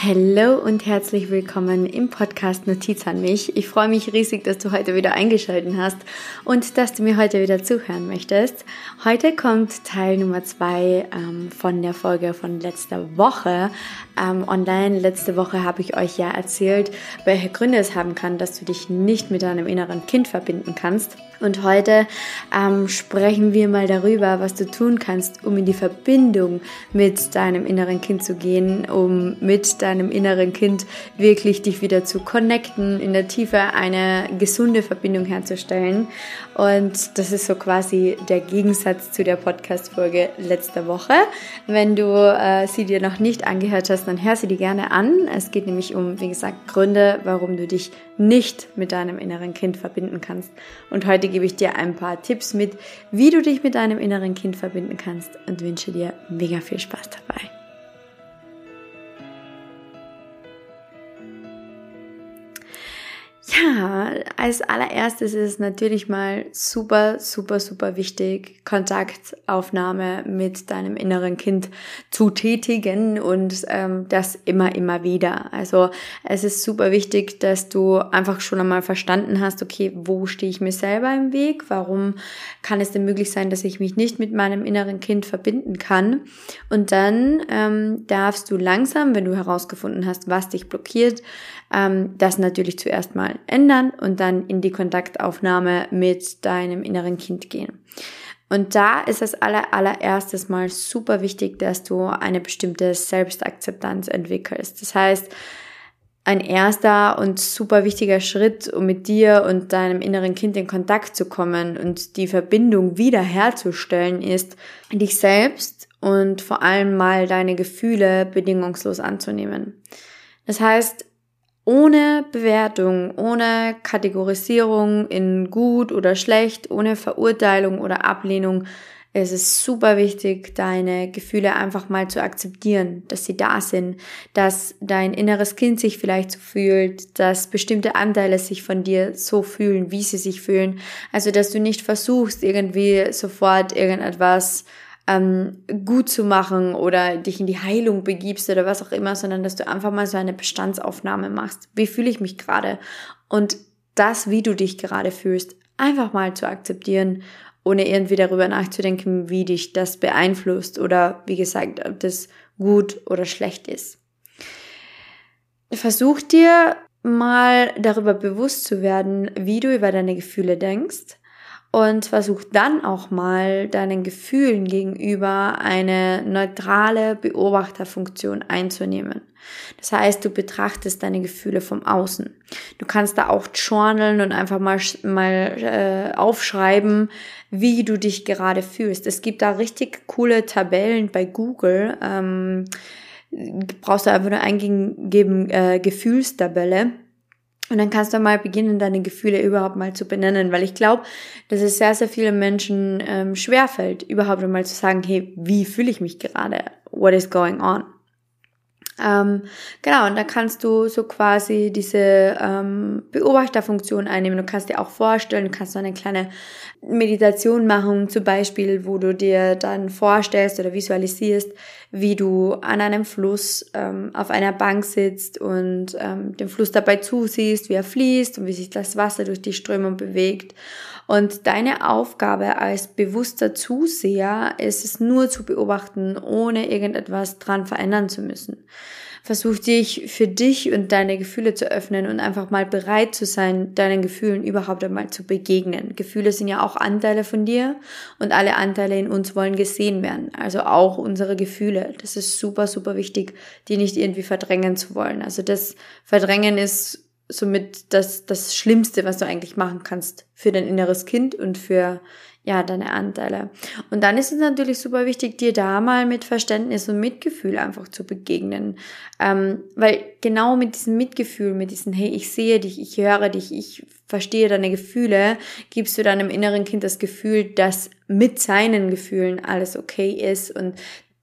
Hallo und herzlich willkommen im Podcast Notiz an mich. Ich freue mich riesig, dass du heute wieder eingeschaltet hast und dass du mir heute wieder zuhören möchtest. Heute kommt Teil Nummer zwei ähm, von der Folge von letzter Woche ähm, online. Letzte Woche habe ich euch ja erzählt, welche Gründe es haben kann, dass du dich nicht mit deinem inneren Kind verbinden kannst. Und heute ähm, sprechen wir mal darüber, was du tun kannst, um in die Verbindung mit deinem inneren Kind zu gehen, um mit deinem inneren Kind wirklich dich wieder zu connecten, in der Tiefe eine gesunde Verbindung herzustellen. Und das ist so quasi der Gegensatz zu der Podcast-Folge letzter Woche. Wenn du äh, sie dir noch nicht angehört hast, dann hör sie dir gerne an. Es geht nämlich um, wie gesagt, Gründe, warum du dich nicht mit deinem inneren Kind verbinden kannst. Und heute gebe ich dir ein paar Tipps mit, wie du dich mit deinem inneren Kind verbinden kannst und wünsche dir mega viel Spaß dabei. Ja, als allererstes ist es natürlich mal super, super, super wichtig, Kontaktaufnahme mit deinem inneren Kind zu tätigen und ähm, das immer, immer wieder. Also es ist super wichtig, dass du einfach schon einmal verstanden hast, okay, wo stehe ich mir selber im Weg? Warum kann es denn möglich sein, dass ich mich nicht mit meinem inneren Kind verbinden kann? Und dann ähm, darfst du langsam, wenn du herausgefunden hast, was dich blockiert, ähm, das natürlich zuerst mal ändern und dann in die Kontaktaufnahme mit deinem inneren Kind gehen. Und da ist es aller, allererstes mal super wichtig, dass du eine bestimmte Selbstakzeptanz entwickelst. Das heißt, ein erster und super wichtiger Schritt, um mit dir und deinem inneren Kind in Kontakt zu kommen und die Verbindung wiederherzustellen, ist, dich selbst und vor allem mal deine Gefühle bedingungslos anzunehmen. Das heißt, ohne Bewertung, ohne Kategorisierung in gut oder schlecht, ohne Verurteilung oder Ablehnung. Es ist super wichtig, deine Gefühle einfach mal zu akzeptieren, dass sie da sind, dass dein inneres Kind sich vielleicht so fühlt, dass bestimmte Anteile sich von dir so fühlen, wie sie sich fühlen. Also, dass du nicht versuchst, irgendwie sofort irgendetwas ähm, gut zu machen oder dich in die Heilung begibst oder was auch immer, sondern dass du einfach mal so eine Bestandsaufnahme machst. Wie fühle ich mich gerade? Und das, wie du dich gerade fühlst, einfach mal zu akzeptieren, ohne irgendwie darüber nachzudenken, wie dich das beeinflusst oder wie gesagt, ob das gut oder schlecht ist. Versuch dir mal darüber bewusst zu werden, wie du über deine Gefühle denkst und versuch dann auch mal deinen Gefühlen gegenüber eine neutrale Beobachterfunktion einzunehmen. Das heißt, du betrachtest deine Gefühle vom Außen. Du kannst da auch journalen und einfach mal, mal äh, aufschreiben, wie du dich gerade fühlst. Es gibt da richtig coole Tabellen bei Google. Ähm, brauchst du einfach nur eingeben, äh, Gefühlstabelle und dann kannst du mal beginnen, deine Gefühle überhaupt mal zu benennen, weil ich glaube, dass es sehr, sehr vielen Menschen ähm, schwerfällt, überhaupt einmal zu sagen, hey, wie fühle ich mich gerade? What is going on? Ähm, genau, und da kannst du so quasi diese ähm, Beobachterfunktion einnehmen. Du kannst dir auch vorstellen, du kannst so eine kleine Meditation machen, zum Beispiel, wo du dir dann vorstellst oder visualisierst, wie du an einem Fluss ähm, auf einer Bank sitzt und ähm, dem Fluss dabei zusiehst, wie er fließt und wie sich das Wasser durch die Strömung bewegt. Und deine Aufgabe als bewusster Zuseher ist es nur zu beobachten, ohne irgendetwas dran verändern zu müssen. Versuch dich für dich und deine Gefühle zu öffnen und einfach mal bereit zu sein, deinen Gefühlen überhaupt einmal zu begegnen. Gefühle sind ja auch Anteile von dir und alle Anteile in uns wollen gesehen werden. Also auch unsere Gefühle. Das ist super, super wichtig, die nicht irgendwie verdrängen zu wollen. Also das Verdrängen ist somit das, das Schlimmste, was du eigentlich machen kannst für dein inneres Kind und für ja, deine Anteile. Und dann ist es natürlich super wichtig, dir da mal mit Verständnis und Mitgefühl einfach zu begegnen. Ähm, weil genau mit diesem Mitgefühl, mit diesem, hey, ich sehe dich, ich höre dich, ich verstehe deine Gefühle, gibst du deinem inneren Kind das Gefühl, dass mit seinen Gefühlen alles okay ist und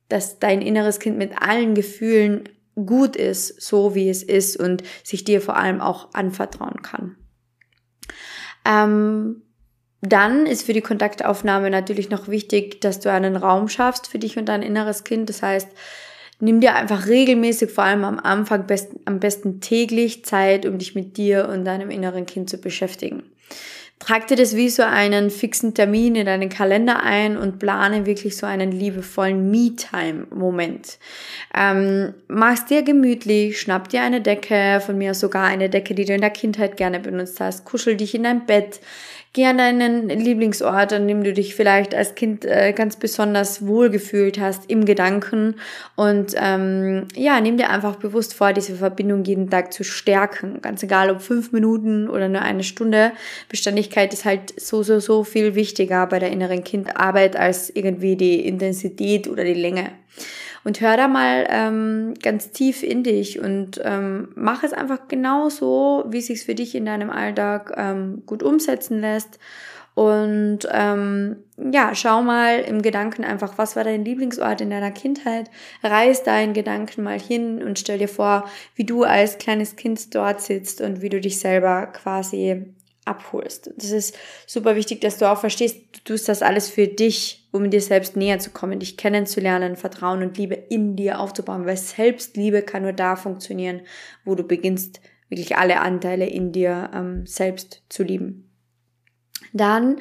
dass dein inneres Kind mit allen Gefühlen gut ist, so wie es ist und sich dir vor allem auch anvertrauen kann. Ähm, dann ist für die Kontaktaufnahme natürlich noch wichtig, dass du einen Raum schaffst für dich und dein inneres Kind. Das heißt, Nimm dir einfach regelmäßig, vor allem am Anfang, best, am besten täglich Zeit, um dich mit dir und deinem inneren Kind zu beschäftigen. Trag dir das wie so einen fixen Termin in deinen Kalender ein und plane wirklich so einen liebevollen Me-Time-Moment. Ähm, mach's dir gemütlich, schnapp dir eine Decke, von mir sogar eine Decke, die du in der Kindheit gerne benutzt hast, kuschel dich in dein Bett, Geh an deinen Lieblingsort, an dem du dich vielleicht als Kind äh, ganz besonders wohlgefühlt hast im Gedanken und ähm, ja, nimm dir einfach bewusst vor, diese Verbindung jeden Tag zu stärken. Ganz egal, ob fünf Minuten oder nur eine Stunde. Beständigkeit ist halt so, so, so viel wichtiger bei der inneren Kindarbeit als irgendwie die Intensität oder die Länge. Und hör da mal ähm, ganz tief in dich und ähm, mach es einfach genau so, wie es sich für dich in deinem Alltag ähm, gut umsetzen lässt. Und ähm, ja, schau mal im Gedanken einfach, was war dein Lieblingsort in deiner Kindheit? Reiß deinen Gedanken mal hin und stell dir vor, wie du als kleines Kind dort sitzt und wie du dich selber quasi abholst. Das ist super wichtig, dass du auch verstehst, du tust das alles für dich, um dir selbst näher zu kommen, dich kennenzulernen, Vertrauen und Liebe in dir aufzubauen, weil Selbstliebe kann nur da funktionieren, wo du beginnst, wirklich alle Anteile in dir ähm, selbst zu lieben. Dann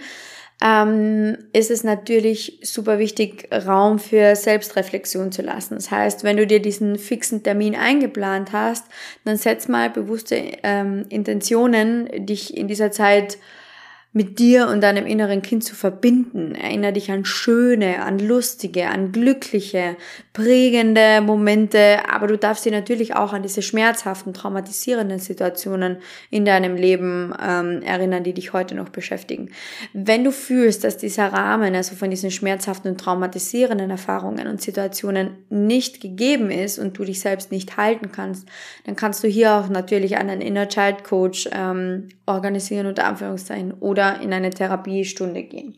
ähm, ist es natürlich super wichtig, Raum für Selbstreflexion zu lassen. Das heißt, wenn du dir diesen fixen Termin eingeplant hast, dann setz mal bewusste ähm, Intentionen, dich in dieser Zeit mit dir und deinem inneren Kind zu verbinden. Erinnere dich an schöne, an lustige, an glückliche, prägende Momente, aber du darfst dich natürlich auch an diese schmerzhaften, traumatisierenden Situationen in deinem Leben ähm, erinnern, die dich heute noch beschäftigen. Wenn du fühlst, dass dieser Rahmen, also von diesen schmerzhaften und traumatisierenden Erfahrungen und Situationen nicht gegeben ist und du dich selbst nicht halten kannst, dann kannst du hier auch natürlich einen Inner Child Coach ähm, organisieren, unter Anführungszeichen, oder oder in eine Therapiestunde gehen.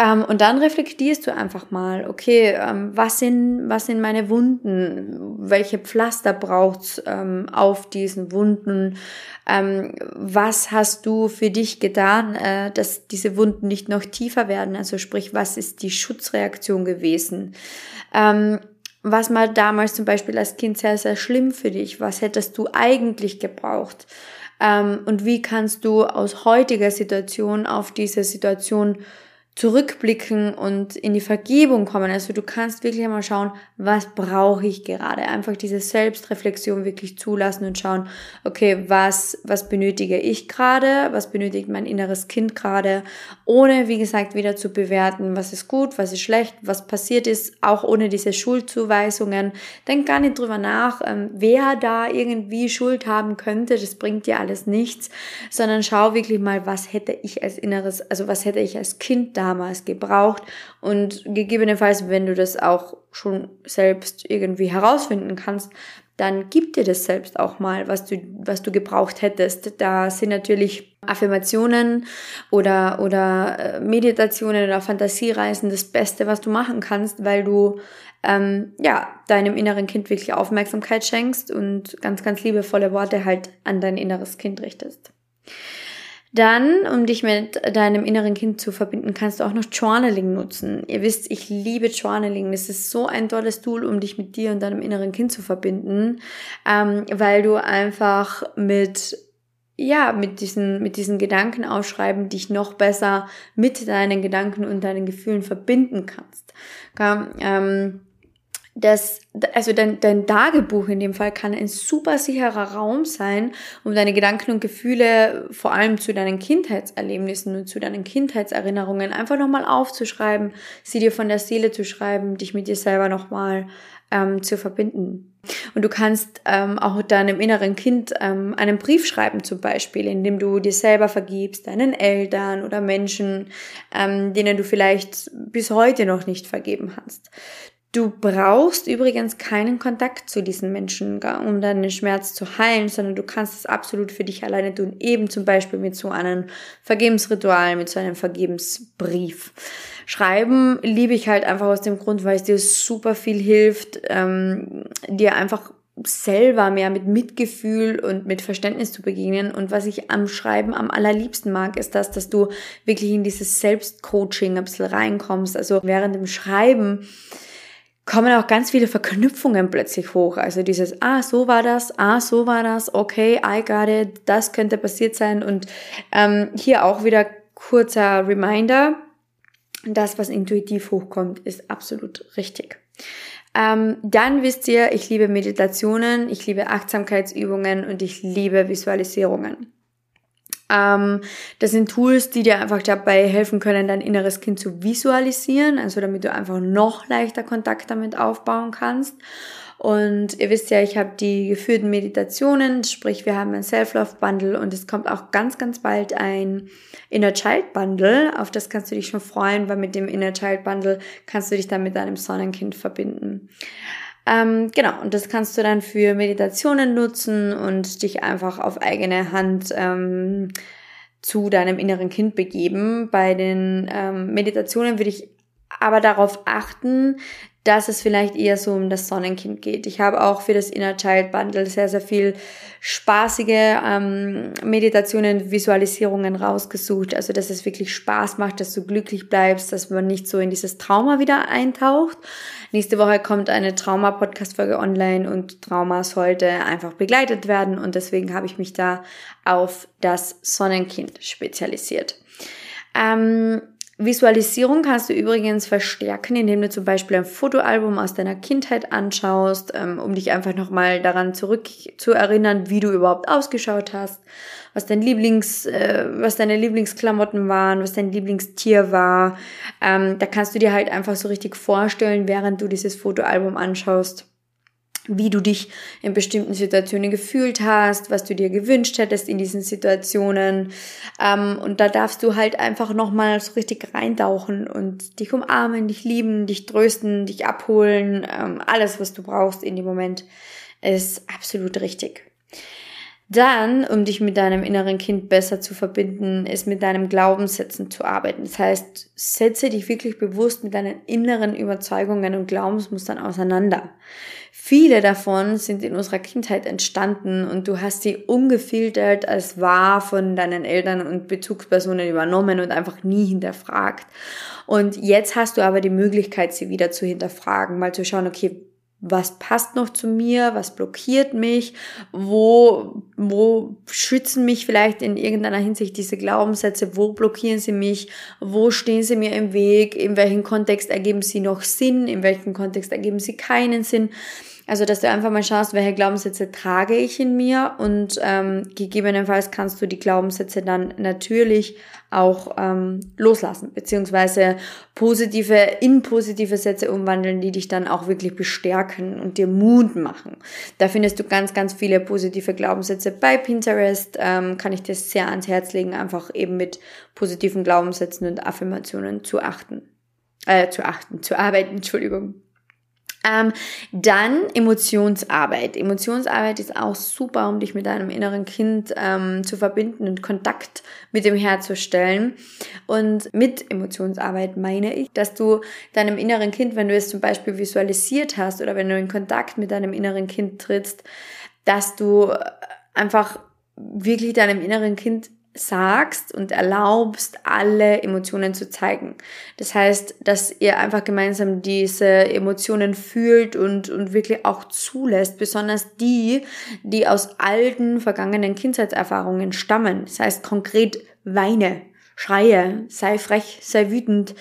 Ähm, und dann reflektierst du einfach mal, okay, ähm, was, sind, was sind meine Wunden? Welche Pflaster braucht's ähm, auf diesen Wunden? Ähm, was hast du für dich getan, äh, dass diese Wunden nicht noch tiefer werden? Also sprich, was ist die Schutzreaktion gewesen? Ähm, was mal damals zum Beispiel als Kind sehr, sehr schlimm für dich? Was hättest du eigentlich gebraucht? Ähm, und wie kannst du aus heutiger Situation auf diese Situation zurückblicken und in die Vergebung kommen. Also du kannst wirklich einmal schauen, was brauche ich gerade? Einfach diese Selbstreflexion wirklich zulassen und schauen, okay, was, was benötige ich gerade? Was benötigt mein inneres Kind gerade? Ohne, wie gesagt, wieder zu bewerten, was ist gut, was ist schlecht, was passiert ist, auch ohne diese Schuldzuweisungen. Denk gar nicht drüber nach, ähm, wer da irgendwie Schuld haben könnte. Das bringt dir alles nichts, sondern schau wirklich mal, was hätte ich als inneres, also was hätte ich als Kind da damals gebraucht und gegebenenfalls, wenn du das auch schon selbst irgendwie herausfinden kannst, dann gib dir das selbst auch mal, was du, was du gebraucht hättest. Da sind natürlich Affirmationen oder, oder äh, Meditationen oder Fantasiereisen das Beste, was du machen kannst, weil du ähm, ja, deinem inneren Kind wirklich Aufmerksamkeit schenkst und ganz, ganz liebevolle Worte halt an dein inneres Kind richtest. Dann, um dich mit deinem inneren Kind zu verbinden, kannst du auch noch Journaling nutzen. Ihr wisst, ich liebe Journaling. Das ist so ein tolles Tool, um dich mit dir und deinem inneren Kind zu verbinden, ähm, weil du einfach mit ja, mit diesen, mit diesen Gedanken aufschreiben, dich noch besser mit deinen Gedanken und deinen Gefühlen verbinden kannst. Okay? Ähm, das, also dein, dein Tagebuch in dem Fall kann ein super sicherer Raum sein, um deine Gedanken und Gefühle vor allem zu deinen Kindheitserlebnissen und zu deinen Kindheitserinnerungen einfach nochmal aufzuschreiben, sie dir von der Seele zu schreiben, dich mit dir selber nochmal ähm, zu verbinden. Und du kannst ähm, auch deinem inneren Kind ähm, einen Brief schreiben zum Beispiel, indem du dir selber vergibst, deinen Eltern oder Menschen, ähm, denen du vielleicht bis heute noch nicht vergeben hast. Du brauchst übrigens keinen Kontakt zu diesen Menschen, um deinen Schmerz zu heilen, sondern du kannst es absolut für dich alleine tun, eben zum Beispiel mit so einem Vergebensritual, mit so einem Vergebensbrief. Schreiben liebe ich halt einfach aus dem Grund, weil es dir super viel hilft, ähm, dir einfach selber mehr mit Mitgefühl und mit Verständnis zu begegnen. Und was ich am Schreiben am allerliebsten mag, ist das, dass du wirklich in dieses Selbstcoaching ein bisschen reinkommst. Also während dem Schreiben kommen auch ganz viele Verknüpfungen plötzlich hoch. Also dieses, ah, so war das, ah, so war das, okay, I got it, das könnte passiert sein. Und ähm, hier auch wieder kurzer Reminder, das, was intuitiv hochkommt, ist absolut richtig. Ähm, dann wisst ihr, ich liebe Meditationen, ich liebe Achtsamkeitsübungen und ich liebe Visualisierungen. Ähm, das sind Tools, die dir einfach dabei helfen können, dein inneres Kind zu visualisieren, also damit du einfach noch leichter Kontakt damit aufbauen kannst. Und ihr wisst ja, ich habe die geführten Meditationen, sprich wir haben ein Self-Love-Bundle und es kommt auch ganz, ganz bald ein Inner Child Bundle. Auf das kannst du dich schon freuen, weil mit dem Inner Child Bundle kannst du dich dann mit deinem Sonnenkind verbinden. Ähm, genau, und das kannst du dann für Meditationen nutzen und dich einfach auf eigene Hand ähm, zu deinem inneren Kind begeben. Bei den ähm, Meditationen würde ich aber darauf achten, dass es vielleicht eher so um das Sonnenkind geht. Ich habe auch für das Inner Child Bundle sehr, sehr viel spaßige ähm, Meditationen, Visualisierungen rausgesucht. Also, dass es wirklich Spaß macht, dass du glücklich bleibst, dass man nicht so in dieses Trauma wieder eintaucht. Nächste Woche kommt eine Trauma-Podcast-Folge online und Trauma sollte einfach begleitet werden und deswegen habe ich mich da auf das Sonnenkind spezialisiert. Ähm, Visualisierung kannst du übrigens verstärken, indem du zum Beispiel ein Fotoalbum aus deiner Kindheit anschaust, ähm, um dich einfach nochmal daran zurück zu erinnern, wie du überhaupt ausgeschaut hast, was dein Lieblings, äh, was deine Lieblingsklamotten waren, was dein Lieblingstier war. Ähm, da kannst du dir halt einfach so richtig vorstellen, während du dieses Fotoalbum anschaust wie du dich in bestimmten Situationen gefühlt hast, was du dir gewünscht hättest in diesen Situationen. Ähm, und da darfst du halt einfach nochmal so richtig reintauchen und dich umarmen, dich lieben, dich trösten, dich abholen. Ähm, alles, was du brauchst in dem Moment, ist absolut richtig. Dann, um dich mit deinem inneren Kind besser zu verbinden, ist mit deinem Glaubenssätzen zu arbeiten. Das heißt, setze dich wirklich bewusst mit deinen inneren Überzeugungen und Glaubensmustern auseinander. Viele davon sind in unserer Kindheit entstanden und du hast sie ungefiltert als wahr von deinen Eltern und Bezugspersonen übernommen und einfach nie hinterfragt. Und jetzt hast du aber die Möglichkeit, sie wieder zu hinterfragen, mal zu schauen, okay, was passt noch zu mir, was blockiert mich, wo, wo schützen mich vielleicht in irgendeiner Hinsicht diese Glaubenssätze, wo blockieren sie mich, wo stehen sie mir im Weg, in welchem Kontext ergeben sie noch Sinn, in welchem Kontext ergeben sie keinen Sinn. Also, dass du einfach mal schaust, welche Glaubenssätze trage ich in mir und ähm, gegebenenfalls kannst du die Glaubenssätze dann natürlich auch ähm, loslassen, beziehungsweise positive, in positive Sätze umwandeln, die dich dann auch wirklich bestärken und dir Mut machen. Da findest du ganz, ganz viele positive Glaubenssätze bei Pinterest. Ähm, kann ich dir sehr ans Herz legen, einfach eben mit positiven Glaubenssätzen und Affirmationen zu achten. Äh, zu achten, zu arbeiten, Entschuldigung. Ähm, dann Emotionsarbeit. Emotionsarbeit ist auch super, um dich mit deinem inneren Kind ähm, zu verbinden und Kontakt mit dem herzustellen. Und mit Emotionsarbeit meine ich, dass du deinem inneren Kind, wenn du es zum Beispiel visualisiert hast oder wenn du in Kontakt mit deinem inneren Kind trittst, dass du einfach wirklich deinem inneren Kind sagst und erlaubst, alle Emotionen zu zeigen. Das heißt, dass ihr einfach gemeinsam diese Emotionen fühlt und, und wirklich auch zulässt, besonders die, die aus alten, vergangenen Kindheitserfahrungen stammen. Das heißt konkret weine, schreie, sei frech, sei wütend,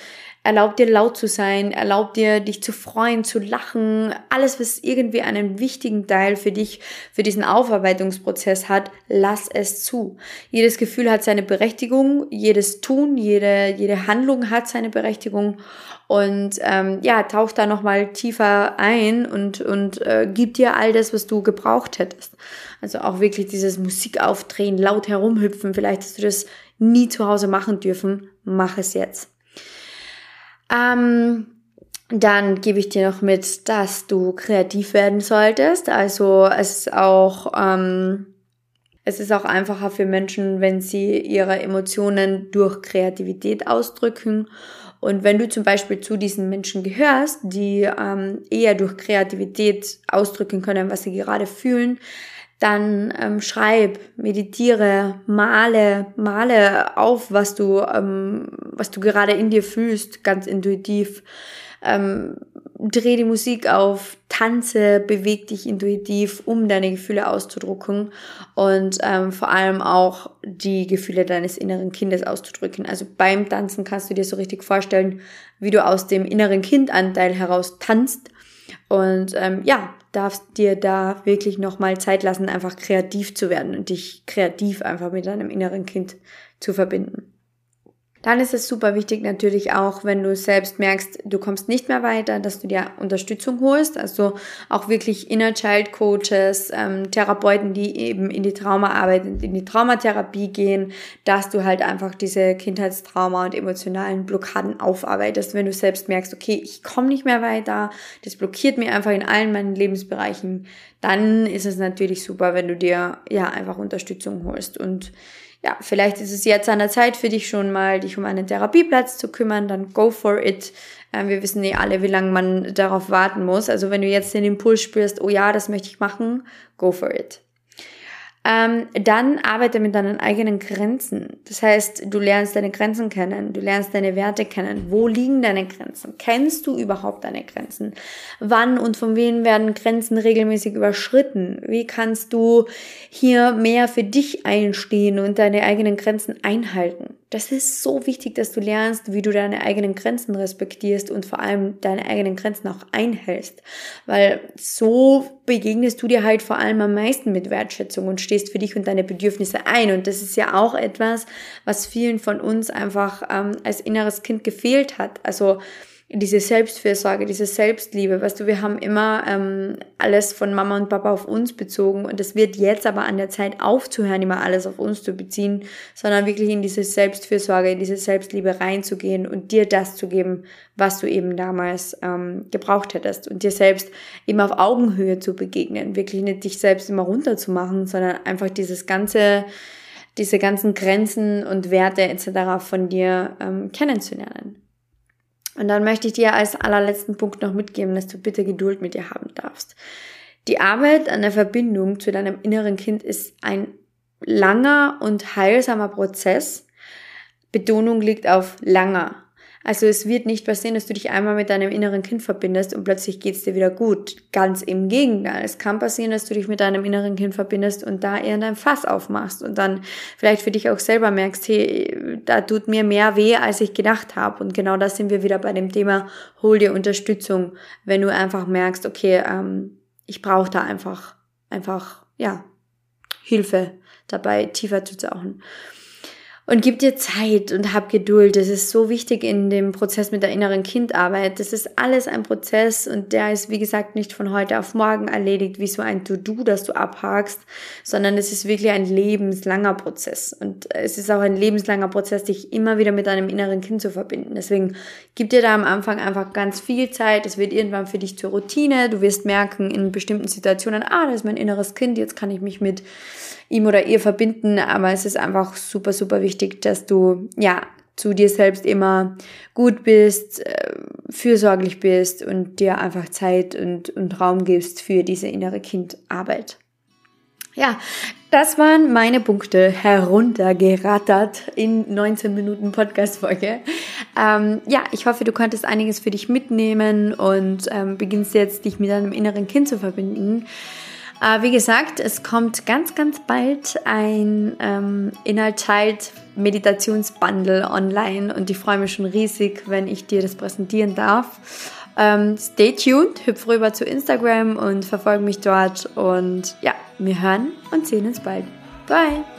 Erlaub dir laut zu sein, erlaub dir dich zu freuen, zu lachen, alles, was irgendwie einen wichtigen Teil für dich, für diesen Aufarbeitungsprozess hat, lass es zu. Jedes Gefühl hat seine Berechtigung, jedes Tun, jede, jede Handlung hat seine Berechtigung und ähm, ja, tauch da nochmal tiefer ein und, und äh, gib dir all das, was du gebraucht hättest. Also auch wirklich dieses Musik aufdrehen, laut herumhüpfen, vielleicht hast du das nie zu Hause machen dürfen, mach es jetzt. Ähm, dann gebe ich dir noch mit, dass du kreativ werden solltest. Also es ist auch, ähm, es ist auch einfacher für Menschen, wenn sie ihre Emotionen durch Kreativität ausdrücken. Und wenn du zum Beispiel zu diesen Menschen gehörst, die ähm, eher durch Kreativität ausdrücken können, was sie gerade fühlen, dann ähm, schreib, meditiere, male, male auf, was du, ähm, was du gerade in dir fühlst, ganz intuitiv. Ähm, dreh die Musik auf, tanze, beweg dich intuitiv, um deine Gefühle auszudrücken und ähm, vor allem auch die Gefühle deines inneren Kindes auszudrücken. Also beim Tanzen kannst du dir so richtig vorstellen, wie du aus dem inneren Kindanteil heraus tanzt und ähm, ja, darfst dir da wirklich nochmal Zeit lassen, einfach kreativ zu werden und dich kreativ einfach mit deinem inneren Kind zu verbinden. Dann ist es super wichtig natürlich auch, wenn du selbst merkst, du kommst nicht mehr weiter, dass du dir Unterstützung holst. Also auch wirklich Inner Child Coaches, ähm, Therapeuten, die eben in die Traumaarbeit, in die Traumatherapie gehen, dass du halt einfach diese Kindheitstrauma und emotionalen Blockaden aufarbeitest. Wenn du selbst merkst, okay, ich komme nicht mehr weiter, das blockiert mir einfach in allen meinen Lebensbereichen, dann ist es natürlich super, wenn du dir ja einfach Unterstützung holst und ja, vielleicht ist es jetzt an der Zeit für dich schon mal, dich um einen Therapieplatz zu kümmern, dann go for it. Ähm, wir wissen eh alle, wie lange man darauf warten muss. Also wenn du jetzt den Impuls spürst, oh ja, das möchte ich machen, go for it. Ähm, dann arbeite mit deinen eigenen Grenzen. Das heißt, du lernst deine Grenzen kennen, du lernst deine Werte kennen. Wo liegen deine Grenzen? Kennst du überhaupt deine Grenzen? Wann und von wem werden Grenzen regelmäßig überschritten? Wie kannst du hier mehr für dich einstehen und deine eigenen Grenzen einhalten? Das ist so wichtig, dass du lernst, wie du deine eigenen Grenzen respektierst und vor allem deine eigenen Grenzen auch einhältst. Weil so begegnest du dir halt vor allem am meisten mit Wertschätzung und stehst für dich und deine Bedürfnisse ein. Und das ist ja auch etwas, was vielen von uns einfach ähm, als inneres Kind gefehlt hat. Also diese Selbstfürsorge, diese Selbstliebe. Weißt du, wir haben immer ähm, alles von Mama und Papa auf uns bezogen und es wird jetzt aber an der Zeit aufzuhören, immer alles auf uns zu beziehen, sondern wirklich in diese Selbstfürsorge, in diese Selbstliebe reinzugehen und dir das zu geben, was du eben damals ähm, gebraucht hättest und dir selbst eben auf Augenhöhe zu begegnen, wirklich nicht dich selbst immer runterzumachen, sondern einfach dieses ganze diese ganzen Grenzen und Werte etc. von dir ähm, kennenzulernen. Und dann möchte ich dir als allerletzten Punkt noch mitgeben, dass du bitte Geduld mit dir haben darfst. Die Arbeit an der Verbindung zu deinem inneren Kind ist ein langer und heilsamer Prozess. Betonung liegt auf langer. Also es wird nicht passieren, dass du dich einmal mit deinem inneren Kind verbindest und plötzlich geht's dir wieder gut. Ganz im Gegenteil. Es kann passieren, dass du dich mit deinem inneren Kind verbindest und da eher dein Fass aufmachst und dann vielleicht für dich auch selber merkst, hey, da tut mir mehr weh, als ich gedacht habe. Und genau das sind wir wieder bei dem Thema, hol dir Unterstützung, wenn du einfach merkst, okay, ähm, ich brauche da einfach, einfach, ja, Hilfe dabei, tiefer zu tauchen. Und gib dir Zeit und hab Geduld. Das ist so wichtig in dem Prozess mit der inneren Kindarbeit. Das ist alles ein Prozess und der ist, wie gesagt, nicht von heute auf morgen erledigt, wie so ein To-Do, das du abhakst, sondern es ist wirklich ein lebenslanger Prozess. Und es ist auch ein lebenslanger Prozess, dich immer wieder mit deinem inneren Kind zu verbinden. Deswegen gib dir da am Anfang einfach ganz viel Zeit. Es wird irgendwann für dich zur Routine. Du wirst merken in bestimmten Situationen, ah, das ist mein inneres Kind, jetzt kann ich mich mit ihm oder ihr verbinden, aber es ist einfach super, super wichtig, dass du, ja, zu dir selbst immer gut bist, äh, fürsorglich bist und dir einfach Zeit und, und Raum gibst für diese innere Kindarbeit. Ja, das waren meine Punkte heruntergerattert in 19 Minuten Podcast-Folge. Ähm, ja, ich hoffe, du konntest einiges für dich mitnehmen und ähm, beginnst jetzt, dich mit deinem inneren Kind zu verbinden. Äh, wie gesagt, es kommt ganz, ganz bald ein ähm, Inhalt Meditationsbundle online und ich freue mich schon riesig, wenn ich dir das präsentieren darf. Ähm, stay tuned, hüpf rüber zu Instagram und verfolge mich dort und ja, wir hören und sehen uns bald. Bye!